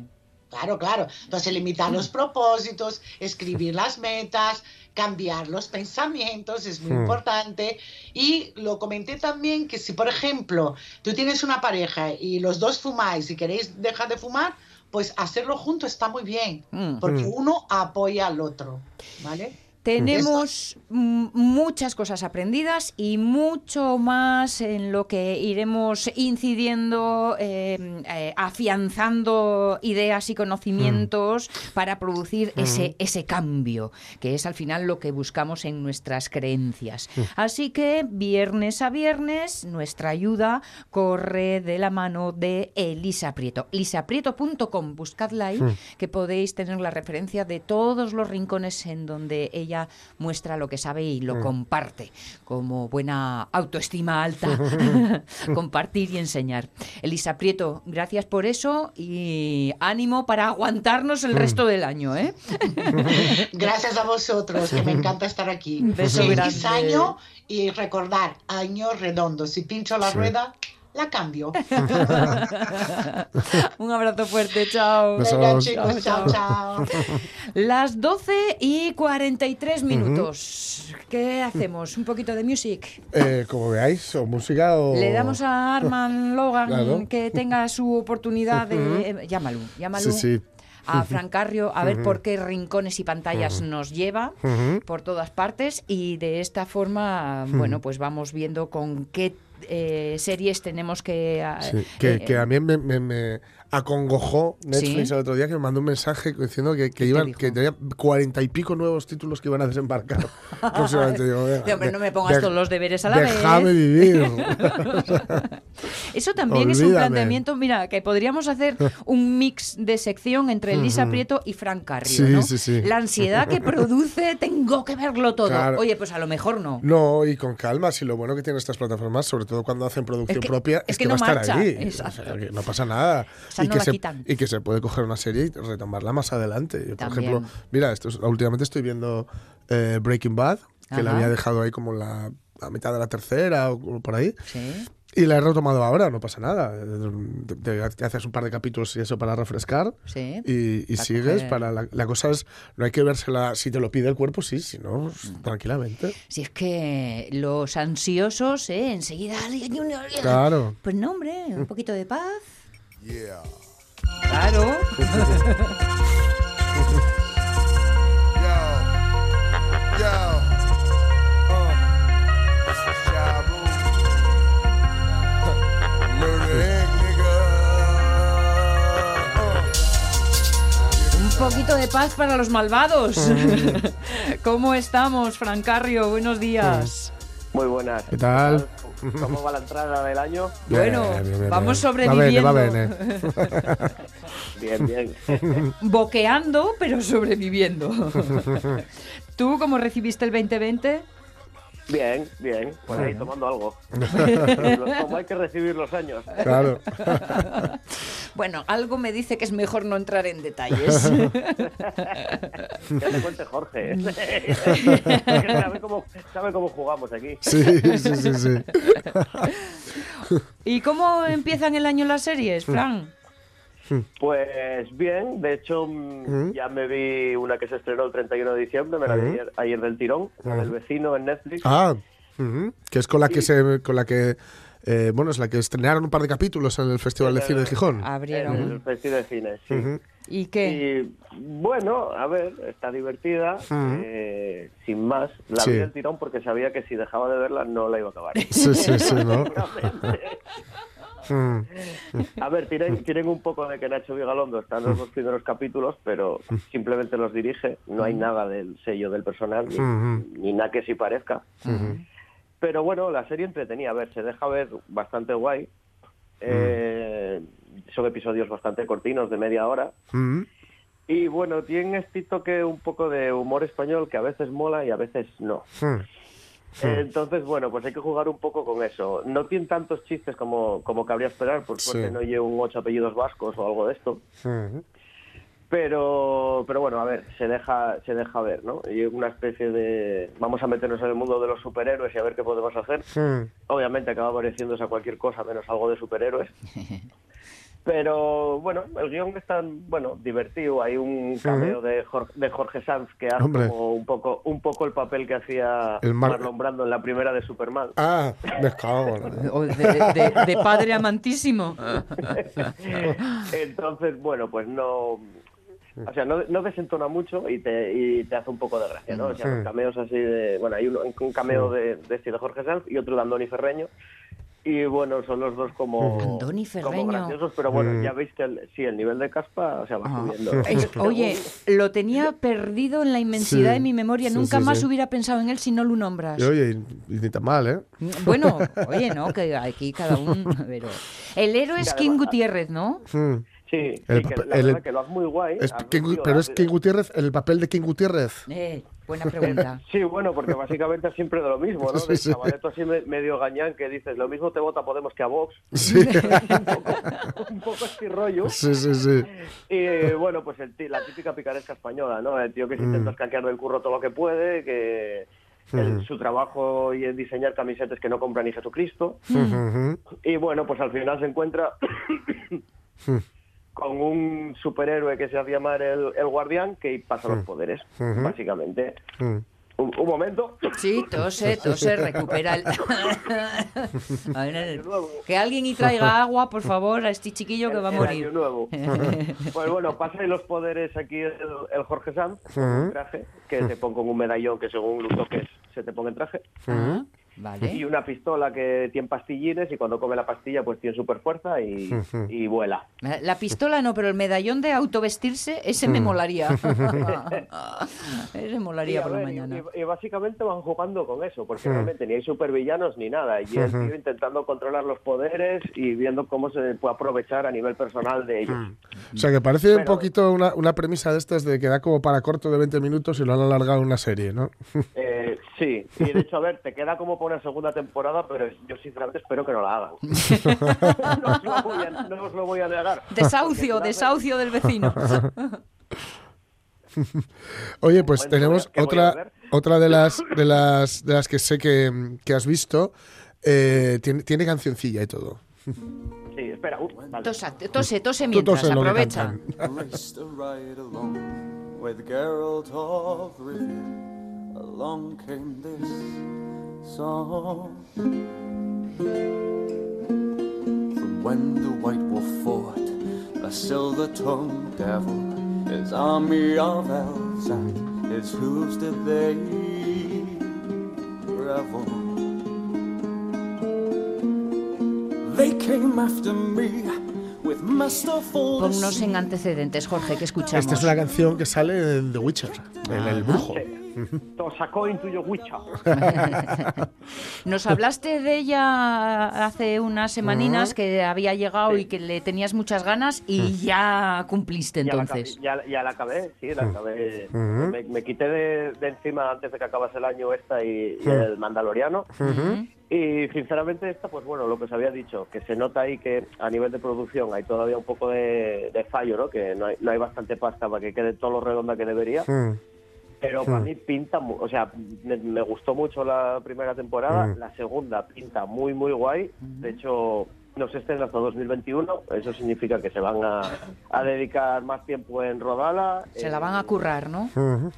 Claro, claro. Entonces limitar los propósitos, escribir las metas, cambiar los pensamientos es muy importante. Y lo comenté también que si, por ejemplo, tú tienes una pareja y los dos fumáis y queréis dejar de fumar, pues hacerlo juntos está muy bien, Mm. porque uno apoya al otro, ¿vale? Tenemos mm, muchas cosas aprendidas y mucho más en lo que iremos incidiendo, eh, eh, afianzando ideas y conocimientos para producir ese, ese cambio, que es al final lo que buscamos en nuestras creencias. Así que viernes a viernes nuestra ayuda corre de la mano de Elisa Prieto. lisaprieto.com, buscadla ahí, que podéis tener la referencia de todos los rincones en donde ella ella muestra lo que sabe y Mm. lo comparte como buena autoestima alta, [LAUGHS] [LAUGHS] compartir y enseñar. Elisa Prieto, gracias por eso y ánimo para aguantarnos Mm. el resto del año, ¿eh? [LAUGHS] Gracias a vosotros, que me encanta estar aquí. Beso Feliz grande. año y recordar, año redondo. Si pincho la Sí. rueda, la cambio. [LAUGHS] Un abrazo fuerte, chao. Besos. Venga, chicos, chao, chao. Las 12 y 43 minutos. ¿Qué hacemos? ¿Un poquito de music? Eh, como veáis, o música o... Le damos a Arman Logan Claro. que tenga su oportunidad de... eh, llámalo, llámalo. Sí, sí. A Fran Carrio, a ver por qué rincones y pantallas nos lleva por todas partes y de esta forma, bueno, pues vamos viendo con qué eh, series tenemos que... ah, Sí, que, eh, que a mí me, me- me acongojó Netflix Sí. el otro día que me mandó un mensaje diciendo que, que iban que tenía cuarenta y pico nuevos títulos que iban a desembarcar [LAUGHS] próximamente. Digo, hombre, no me pongas de- todos los deberes a la Déjame vez. vivir. [LAUGHS] [LAUGHS] Eso también es un planteamiento, mira, que podríamos hacer un mix de sección entre Elisa Prieto y Fran Carrio, Sí, ¿no? sí, sí. La ansiedad que produce, tengo que verlo todo. Claro. Oye, pues a lo mejor no. No, y con calma, si lo bueno que tienen estas plataformas, sobre todo cuando hacen producción Es que- propia, es es, que que, no va a estar marcha, ahí. exacto. O sea, que no pasa nada. Esa y, no que la se, quitan. y que se puede coger una serie y retomarla más adelante. Yo, por ejemplo, mira, esto es- últimamente estoy viendo eh, Breaking Bad, que la había dejado ahí como la, la mitad de la tercera o por ahí. Sí. Y la he retomado ahora, no pasa nada. Te, te- te haces un par de capítulos y eso para refrescar. Sí. Y, y Para sigues coger- para la, la cosa es no hay que vérsela si te lo pide el cuerpo sí si no Mm. tranquilamente Si es que los ansiosos, ¿eh? Enseguida... claro Pues no, hombre, un poquito de paz. Claro. [LAUGHS] Un poquito de paz para los malvados. [LAUGHS] ¿Cómo estamos, Fran Carrio? Buenos días. Muy buenas. ¿Qué tal? [LAUGHS] ¿Cómo va la entrada del año? Bueno, Bien, bien, bien, vamos bien. sobreviviendo. Va bene, va bene. Bien, bien. [LAUGHS] Boqueando, pero sobreviviendo. [LAUGHS] ¿Tú cómo recibiste el 2020? Bien, bien. Por ahí tomando algo. [LAUGHS] Como hay que recibir los años. claro [LAUGHS] Bueno, algo me dice que es mejor no entrar en detalles. [LAUGHS] Que te cuente Jorge. ¿eh? Que sabe, cómo, sabe cómo jugamos aquí. sí sí sí sí ¿Y cómo empiezan el año las series, Fran? Pues bien, de hecho mm, Mm. ya me vi una que se estrenó el 31 de diciembre, me la vi Mm. ayer, ayer del tirón, la del vecino en Netflix. ah que es con la que se con la que eh, bueno es la que estrenaron un par de capítulos en el festival de cine de Gijón en el Abrieron. festival de cine, sí. ¿Y qué? Y bueno, a ver, está divertida, eh, sin más. La Sí. vi del tirón porque sabía que si dejaba de verla no la iba a acabar. sí sí sí no [LAUGHS] Mm, A ver, tienen, tienen un poco de que Nacho Vigalondo está en los dos primeros capítulos, pero simplemente los dirige. No hay nada del sello del personal, ni, nada que sí parezca. Pero bueno, la serie entretenía. A ver, se deja ver bastante guay. Eh, son episodios bastante cortinos, de media hora. mm, Y bueno, tiene este toque un poco de humor español que a veces mola y a veces no. Entonces, bueno, pues hay que jugar un poco con eso. No tiene tantos chistes como, como cabría esperar, por suerte Sí. no lleva un ocho apellidos vascos o algo de esto. Pero, pero bueno, a ver, se deja, se deja ver, ¿no? Y una especie de... Vamos a meternos en el mundo de los superhéroes y a ver qué podemos hacer. Obviamente acaba pareciéndose a cualquier cosa menos algo de superhéroes. [LAUGHS] Pero bueno, el guion es tan, bueno, divertido. Hay un cameo de, Jorge, de Jorge Sanz que hace Hombre. como un poco, un poco el papel que hacía El Mar- Marlon Brando en la primera de Superman. ah me cago de, de- de padre amantísimo. [LAUGHS] Entonces, bueno, pues no... O sea, no, no desentona mucho y te, y te hace un poco de gracia, ¿no? O sea, los cameos así de... Bueno, hay un cameo de, de este de Jorge Sanz y otro de Andoni Ferreño. Y bueno, son los dos como, Andoni como graciosos, pero bueno, ya veis que el, sí, el nivel de caspa, o sea, va Ah. subiendo. [LAUGHS] Es- oye, lo tenía perdido en la inmensidad Sí, de mi memoria. sí, Nunca sí, más sí. hubiera pensado en él si no lo nombras. Y oye y, y ni tan mal eh Bueno, [LAUGHS] oye, no, que aquí cada uno. Pero... El héroe es King Gutiérrez, ¿no? Mm. Sí, El sí, que la el- verdad que lo hace muy guay. Es King pero es. King Gutiérrez el papel de King Gutiérrez Eh, Buena pregunta. [LAUGHS] Sí, bueno, porque básicamente es siempre de lo mismo, ¿no? [LAUGHS] De sí. así me- medio gañán que dices, lo mismo te vota Podemos que a Vox. [LAUGHS] Sí, Un poco este rollo. sí, sí. sí. Y bueno, pues el la típica picaresca española, ¿no? El tío que se Mm. intenta escaquear del curro todo lo que puede, que el- su trabajo y en diseñar camisetas que no compra ni Jesucristo. Y bueno, pues al final se encuentra con un superhéroe que se hace llamar el, el guardián que pasa los poderes, Ujú. básicamente. Mm. Un, un momento. Sí, tose, tose, recupera el... [LAUGHS] A ver, que alguien y traiga agua, por favor, a este chiquillo que va a El morir. año nuevo. [LAUGHS] Pues bueno, pasa los poderes aquí el, el Jorge Sanz, con un traje, que te pone con un medallón que según lo toques se te pone en traje, Ah, y vale. una pistola que tiene pastillines y cuando come la pastilla pues tiene super fuerza y, [LAUGHS] y vuela. La pistola no, pero el medallón de autovestirse, ese me molaría. [LAUGHS] [LAUGHS] ese molaría por la ver, y- mañana. y- y básicamente van jugando con eso, porque realmente ni hay supervillanos ni nada, y el tío intentando controlar los poderes y viendo cómo se puede aprovechar a nivel personal de ellos. O sea, que parece un Pero- poquito una, una premisa de estas de que da como para corto de 20 minutos y lo han alargado una serie, ¿no? Eh, sí, y de hecho, a ver, te queda como por una segunda temporada, pero yo sinceramente espero que no la hagan. [LAUGHS] no, os lo voy a, no os lo voy a negar. Desahucio, Porque desahucio del vecino. [LAUGHS] Oye, pues Bueno, tenemos ¿qué voy a otra, otra de las de las de las que sé que, que has visto. Eh, tiene, tiene cancioncilla y todo. Sí, espera. uh, vale. Tosa, tose, tose mientras, tose aprovecha. [LAUGHS] cantan. raced a ride along with Geralt of Rivia. Along came this song. From when the White Wolf fought a silver-tongued devil, his army of elves and his hooves did they revel. They came after me with masterful Ponnos en antecedentes, Jorge, que escuchamos. Esta es la canción que sale en The Witcher, en El Brujo. Ah, To sacó intuyo Witcher. [LAUGHS] Nos hablaste de ella hace unas semaninas que había llegado y que le tenías muchas ganas y ya cumpliste Ya la, entonces. acabé- ya, ya la acabé, sí, la acabé. me, me quité de, de encima antes de que acabase el año esta y, y el Mandaloriano. Y sinceramente esta, pues bueno, lo que os había dicho, que se nota ahí que a nivel de producción hay todavía un poco de, de fallo, ¿no? Que no hay, no hay bastante pasta para que quede todo lo redonda que debería. Pero para mí pinta, mu- o sea, me, me gustó mucho la primera temporada, Mm. la segunda pinta muy, muy guay. De hecho, no se estrena hasta 2021, eso significa que se van a, a dedicar más tiempo en rodarla. Se la van a currar, ¿no?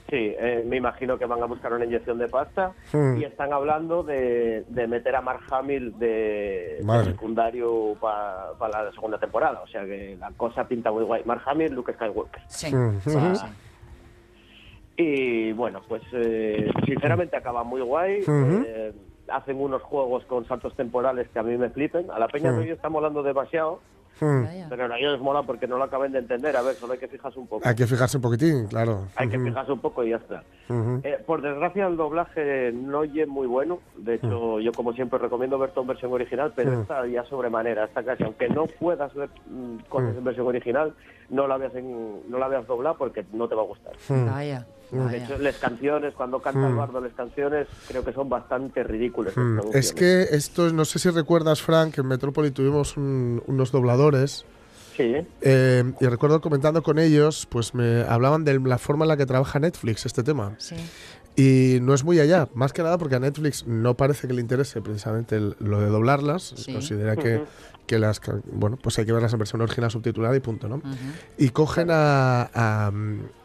Sí, eh, me imagino que van a buscar una inyección de pasta Mm. y están hablando de, de meter a Mark Hamill de, de secundario para la segunda temporada. O sea que la cosa pinta muy guay. Mark Hamill, Luke Skywalker. Sí. Sí, sí. Y bueno, pues eh, sinceramente acaba muy guay. Eh, hacen unos juegos con saltos temporales que a mí me flipen. A la peña Ujú. no está molando demasiado, pero a ellos mola porque no lo acaben de entender. A ver, solo hay que fijarse un poco. Hay que fijarse un poquitín, claro. Hay que fijarse un poco y ya está. Eh, por desgracia el doblaje no es muy bueno. De hecho, yo como siempre recomiendo ver todo en versión original, pero esta ya sobremanera, esta casi, aunque no puedas ver mm, cosas en versión original, no la veas en, no la veas doblada porque no te va a gustar. Vaya. De hecho, las canciones, cuando canta Mm. bardo las canciones, creo que son bastante ridículas. las Mm. Es que esto, no sé si recuerdas, Frank, que en Metrópoli tuvimos un- unos dobladores. Sí, eh, y recuerdo comentando con ellos, pues me hablaban de la forma en la que trabaja Netflix este tema. Sí. Y no es muy allá, más que nada porque a Netflix no parece que le interese precisamente el- lo de doblarlas. Sí. Considera que, que las, bueno, pues hay que verlas en versión original subtitulada y punto, ¿no? Y cogen a, a,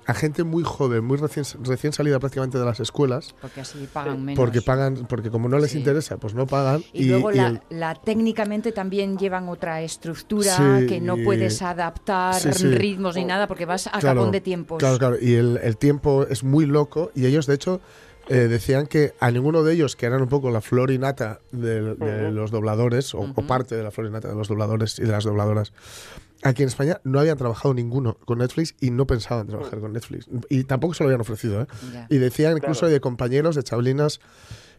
a gente muy joven, muy recién, recién salida prácticamente de las escuelas, Porque así pagan menos. porque pagan, porque como no les Sí. interesa, pues no pagan. Y, luego y la, el- la- técnicamente también llevan otra estructura Sí, que no puedes adaptar sí. ritmos ni nada porque vas a Claro, capón de tiempos. Claro, claro. Y el, el tiempo es muy loco. Y ellos, de hecho, eh, decían que a ninguno de ellos, que eran un poco la flor y nata de, de Ujú. los dobladores, o, o Ujú. parte de la flor y nata de los dobladores y de las dobladoras, aquí en España no habían trabajado ninguno con Netflix y no pensaban trabajar con Netflix. Y tampoco se lo habían ofrecido. ¿eh? Ya. Y decían incluso Claro. de compañeros, de chablinas,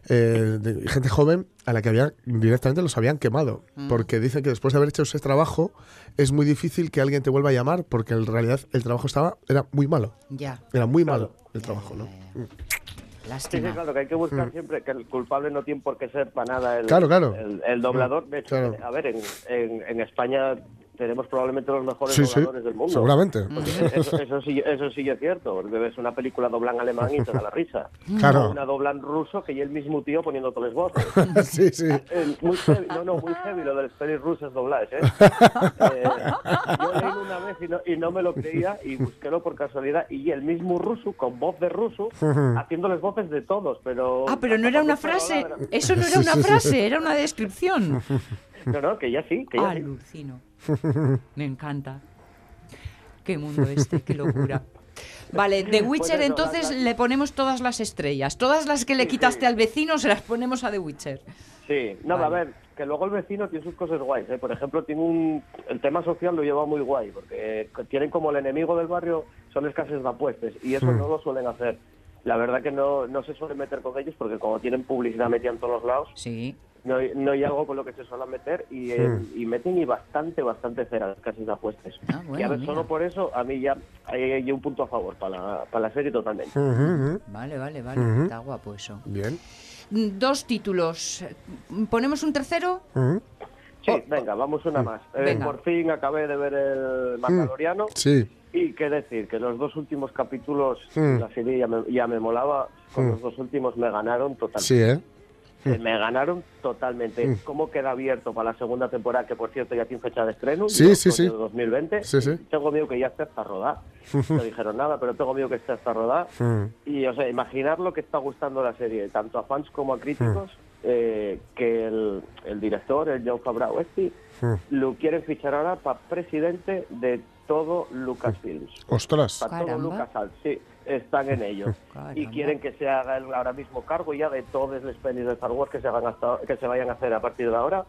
eh, de gente joven a la que habían directamente los habían quemado. Mm. Porque dicen que después de haber hecho ese trabajo es muy difícil que alguien te vuelva a llamar porque en realidad el trabajo estaba era muy malo. Ya. Era muy Claro. malo el trabajo, ¿no? Mm. Sí, Lástima. sí, claro, que hay que buscar siempre que el culpable no tiene por qué ser para nada el, Mm. Claro, claro. el, el doblador. Claro. a ver, en, en, en España tenemos probablemente los mejores Sí, sí, dobladores del mundo. seguramente. Porque Eso, eso sí, eso sí es cierto, porque ves una película doblan alemán y te da la risa. [LAUGHS] Claro. O una doblan ruso que y el mismo tío poniendo todas las voces. [LAUGHS] sí, sí. Eh, muy heavy, no, no, muy heavy lo de las pelis rusas dobladas, ¿eh? [LAUGHS] Eh, Yo leí una vez y no, y no me lo creía y busquélo por casualidad y el mismo ruso, con voz de ruso, haciéndoles voces de todos, pero... Ah, pero no era una frase. Eso no era una frase, era una descripción. No, no, que ya sí, que ya sí. [LAUGHS] Me encanta. Qué mundo este, qué locura. Vale, The [LAUGHS] Witcher entonces le ponemos todas las estrellas. Todas las que le quitaste al vecino se las ponemos a The Witcher. Sí, no, Vale. a ver, que luego el vecino tiene sus cosas guays, ¿eh? Por ejemplo, tiene un... El tema social lo lleva muy guay, porque tienen como el enemigo del barrio, son las casas de apuestas, y eso no lo suelen hacer. La verdad que no, no se suelen meter con ellos, porque como tienen publicidad metida en todos los lados, Sí. No hay, no hay algo con lo que se suelen meter, y, eh, y meten y bastante, bastante cera las casas de apuestas. Ah, bueno, y a ver, mira. solo por eso, a mí ya hay, hay un punto a favor para la, para la serie totalmente. Ujú, ujú. Vale, vale, vale. Está guapo eso. Bien. Mm, Dos títulos. ¿Ponemos un tercero? Sí, venga, vamos una más. Eh, por fin acabé de ver el Mandaloriano. Sí. Y qué decir, que los dos últimos capítulos, la serie ya me, ya me molaba, con los dos últimos me ganaron totalmente. Sí, ¿eh? Me ganaron totalmente. ¿Cómo queda abierto para la segunda temporada? Que por cierto ya tiene fecha de estreno. Sí, ¿no? sí, sí. el 2020. Sí, sí. Tengo miedo que ya esté hasta rodada. No dijeron nada, pero tengo miedo que esté hasta rodada. Mm. Y, o sea, imaginar lo que está gustando la serie, tanto a fans como a críticos, eh, que el, el director, el John Favreau, este, lo quieren fichar ahora para presidente de todo Lucasfilms. Ostras. Para todo. LucasArts, sí, están en ello. [LAUGHS] y quieren que se haga el ahora mismo cargo ya de todas las pelis de Star Wars que se, hagan hasta, que se vayan a hacer a partir de ahora,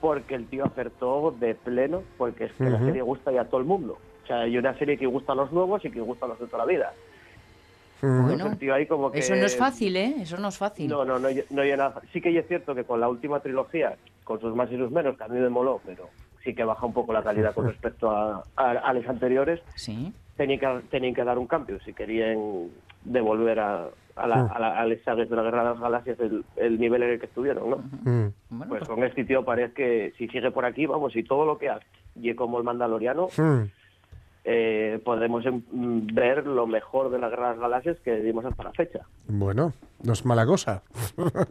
porque el tío acertó de pleno, porque es que la Ujú. serie gusta ya a todo el mundo. O sea, hay una serie que gusta a los nuevos y que gusta a los de toda la vida. Bueno, Entonces, el tío ahí como que... eso no es fácil, ¿eh? Eso no es fácil. No, no, no, no hay nada. Sí que es cierto que con la última trilogía, con sus más y sus menos, que a mí me moló, pero sí que baja un poco la calidad con [LAUGHS] respecto a, a, a las anteriores, Sí. tenían que, tenían que dar un cambio si querían devolver a, a, la, a, la- a las sagas de la Guerra de las Galaxias el, el nivel en el que estuvieron, ¿no? Mm. Bueno, Pues pues, con este tío parece que si sigue por aquí, vamos, y todo lo que hace, y como el mandaloriano, Mm. Eh, podemos em, ver lo mejor de las Galaxias que dimos hasta la fecha. Bueno, no es mala cosa.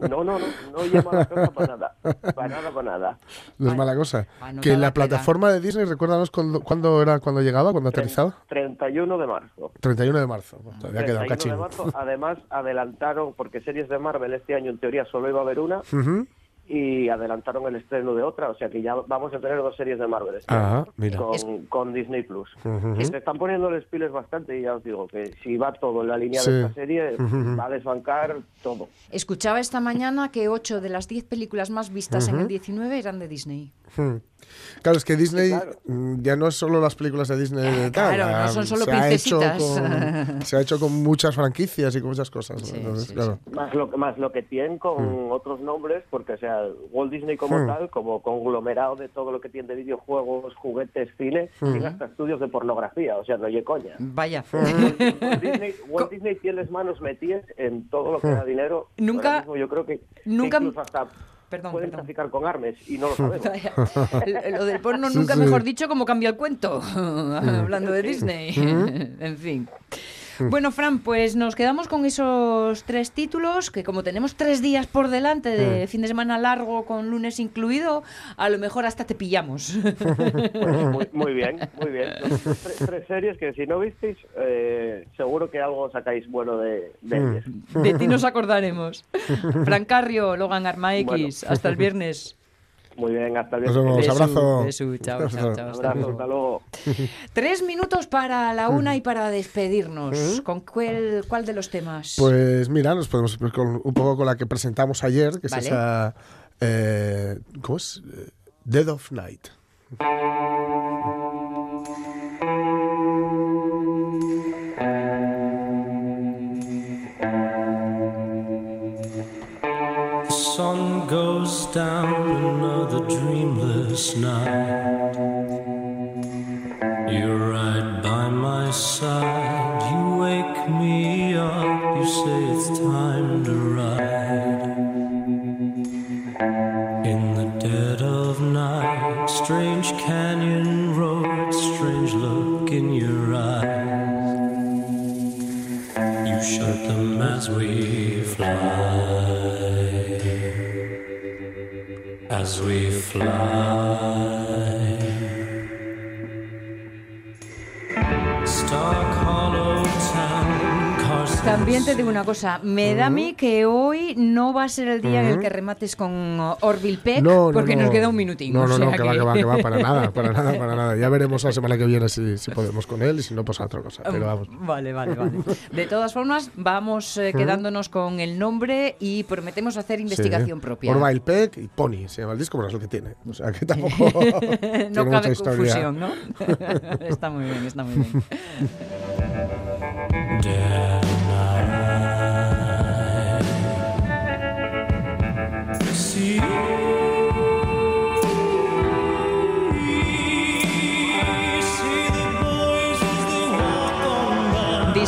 No, no, no, no llama la cosa para nada, para nada, para nada. No es mala cosa. Anotada Que la plataforma de Disney, recuérdanos cuándo, cuándo era cuando llegaba, cuando aterrizaba. 31 de marzo. 31 de marzo. Pues todavía queda un 31 de cachín. marzo. Además, adelantaron, porque series de Marvel este año en teoría solo iba a haber una, Ujú. Y adelantaron el estreno de otra, o sea que ya vamos a tener dos series de Marvel este mira. Con, con Disney Plus. Ujú. Se están poniendo los piles bastante y ya os digo que si va todo en la línea Sí. de esta serie, va a desbancar todo. escuchaba esta mañana que 8 de las 10 películas más vistas en el 19 eran de Disney. Hmm. Claro, es que Disney claro. mm, ya no es solo las películas de Disney. de tal, claro, no ah, son solo se ha hecho princesitas. con- se ha hecho con muchas franquicias y con muchas cosas. ¿no? Sí, Entonces, sí, claro. Más lo, más lo que tienen con otros nombres, porque o sea, Walt Disney como Hmm. tal, como conglomerado de todo lo que tiene de videojuegos, juguetes, cine, tiene hasta estudios de pornografía, o sea, no oye coña. Vaya. Walt Disney, [LAUGHS] Walt Disney tiene las manos metidas en todo lo que da dinero. Nunca- mismo yo creo que, que nunca- incluso hasta Perdón, pueden perdón. traficar con armas y no lo [LAUGHS] sabemos. Lo del porno Sí, nunca sí. mejor dicho como cambia el cuento, [LAUGHS] hablando de Disney. [LAUGHS] en fin. Bueno, Fran, pues nos quedamos con esos tres títulos, que como tenemos tres días por delante de fin de semana largo con lunes incluido, a lo mejor hasta te pillamos. Pues muy, muy bien, [LAUGHS] muy bien. Tres, tres series que si no visteis, eh, seguro que algo sacáis bueno de, de ellas. De ti nos acordaremos. Fran Carrio, Logan Arma X, Bueno. hasta el viernes. Muy bien, hasta el Nos viernes. vemos. Besu, abrazo. besu, chao, chao, chao, Un hasta abrazo, luego. hasta luego. [LAUGHS] Tres minutos para la una y para despedirnos. ¿Con cuál, cuál de los temas? Pues mira, nos podemos con, un poco con la que presentamos ayer, que Vale. es esa. eh, ¿Cómo es? Eh, Dead of Night. Sun goes down another dreamless night. You're right by my side. You wake me up. You say it's time to ride. In the dead of night, strange canyon road. strange look in your eyes. You shut them as we As we fly. También te digo una cosa, me da a mí que hoy no va a ser el día en el que remates con Orville Peck, No, no, porque no. nos queda un minutín. No, no, no, que va, que va, que va, para nada, para nada, [LAUGHS] para nada. Ya veremos la semana que viene si, si podemos con él y si no, pues otra cosa. Pero vamos. Vale, vale, vale. De todas formas, vamos eh, quedándonos con el nombre y prometemos hacer investigación Sí. propia. Orville Peck y Pony, se llama el disco, pero es lo que tiene. O sea, que [LAUGHS] tampoco. no cabe confusión, ¿no? [LAUGHS] está muy bien, está muy bien. see you.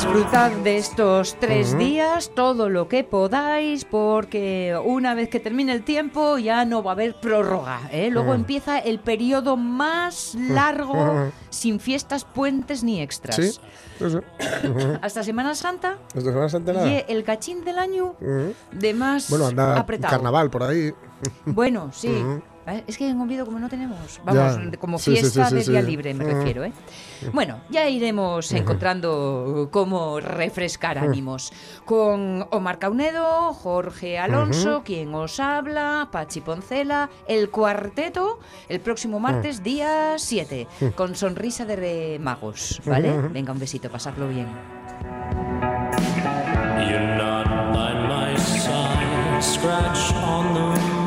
Disfrutad de estos tres días, todo lo que podáis, porque una vez que termine el tiempo ya no va a haber prórroga. ¿eh? Luego empieza el periodo más largo, [LAUGHS] sin fiestas, puentes ni extras. Sí. [LAUGHS] Hasta Semana Santa ¿Desde Semana Santa nada? y el cachín del año de más Bueno, anda apretado. carnaval por ahí. Bueno, sí. Eh, Es que en Oviedo como no tenemos, vamos, Ya. como sí, fiesta sí, sí, de día sí. libre me Ujú. refiero, ¿eh? Bueno, ya iremos encontrando cómo refrescar ánimos con Omar Caunedo, Jorge Alonso, quien os habla, Pachi Poncela, el cuarteto, el próximo martes, día 7, con sonrisa de magos, ¿vale? Venga, un besito, pasadlo bien. You're not by my side. Scratch on the